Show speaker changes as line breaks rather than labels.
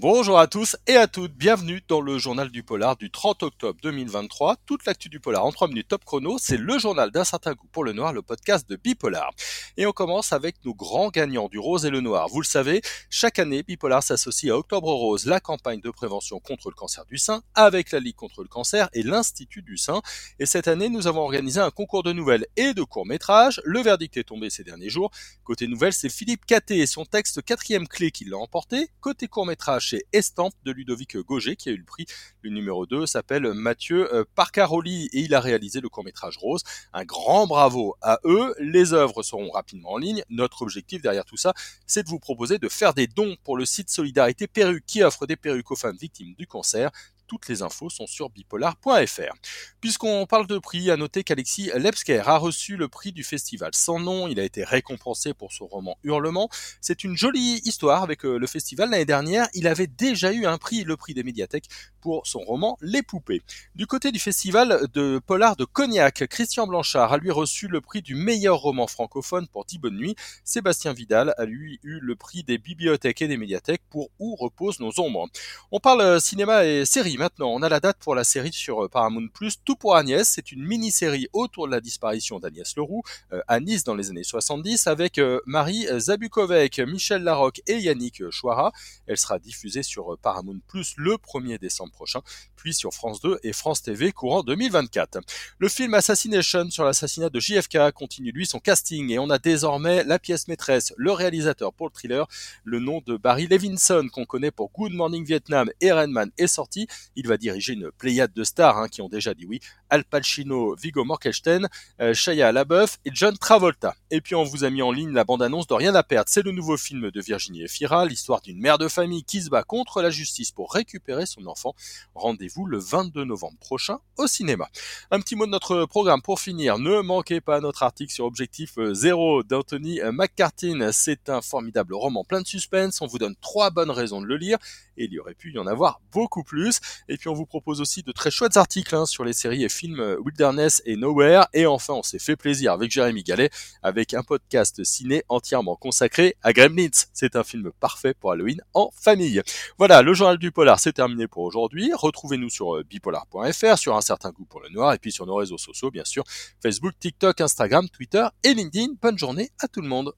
Bonjour à tous et à toutes, bienvenue dans le journal du polar du 30 octobre 2023. Toute l'actu du polar en 3 minutes top chrono, c'est le journal d'un certain goût pour le noir, le podcast de Bipolar. Et on commence avec nos grands gagnants du rose et le noir. Vous le savez, chaque année, Bipolar s'associe à Octobre Rose, la campagne de prévention contre le cancer du sein, avec la Ligue contre le cancer et l'Institut du sein. Et cette année, nous avons organisé un concours de nouvelles et de courts-métrages. Le verdict est tombé ces derniers jours. Côté nouvelles, c'est Philippe Caté et son texte quatrième clé qui l'a emporté. Côté court-métrage, Estampe de Ludovic Gauger qui a eu le prix. Le numéro 2 s'appelle Mathieu euh, Parcaroli et il a réalisé le court-métrage Rose. Un grand bravo à eux. Les œuvres seront rapidement en ligne. Notre objectif derrière tout ça, c'est de vous proposer de faire des dons pour le site Solidarité Perruque qui offre des perruques aux femmes victimes du cancer. Toutes les infos sont sur bipolar.fr. Puisqu'on parle de prix, à noter qu'Alexis Lepsker a reçu le prix du festival sans nom. Il a été récompensé pour son roman Hurlement. C'est une jolie histoire avec euh, le festival. L'année dernière, il avait déjà eu un prix, le prix des médiathèques, pour son roman Les Poupées. Du côté du festival de polar de Cognac, Christian Blanchard a lui reçu le prix du meilleur roman francophone pour Dix bonnes nuits. Sébastien Vidal a lui eu le prix des bibliothèques et des médiathèques pour Où reposent nos ombres. On parle euh, cinéma et série maintenant. On a la date pour la série sur euh, Paramount+, Tout pour Agnès. C'est une mini-série autour de la disparition d'Agnès Leroux euh, à Nice dans les années 70 avec Marie Zabukovec, Michel Larocque et Yannick Chouara. Elle sera diffusée sur Paramount+, le 1er décembre puis sur France 2 et France TV courant 2024. Le film Assassination sur l'assassinat de JFK continue lui son casting et on a désormais la pièce maîtresse, le réalisateur pour le thriller, le nom de Barry Levinson qu'on connaît pour Good Morning Vietnam et Rain est sorti. Il va diriger une pléiade de stars hein, qui ont déjà dit oui. Al Pacino, Vigo Mortensen, euh, Shia LaBeouf et John Travolta. Et puis on vous a mis en ligne la bande-annonce de Rien à perdre. C'est le nouveau film de Virginie Efira, l'histoire d'une mère de famille qui se bat contre la justice pour récupérer son enfant. Rendez-vous le 22 novembre prochain au cinéma. Un petit mot de notre programme pour finir. Ne manquez pas notre article sur Objectif Zéro d'Anthony McCartin. C'est un formidable roman plein de suspense. On vous donne trois bonnes raisons de le lire et il y aurait pu y en avoir beaucoup plus. Et puis on vous propose aussi de très chouettes articles hein, sur les séries et films Wilderness et Nowhere. Et enfin, on s'est fait plaisir avec Jérémy Gallet avec un podcast ciné entièrement consacré à Gremlins. C'est un film parfait pour Halloween en famille. Voilà, le journal du polar, c'est terminé pour aujourd'hui. Retrouvez-nous sur euh, bipolar.fr, sur un certain goût pour le noir, et puis sur nos réseaux sociaux, bien sûr, Facebook, TikTok, Instagram, Twitter et LinkedIn. Bonne journée à tout le monde.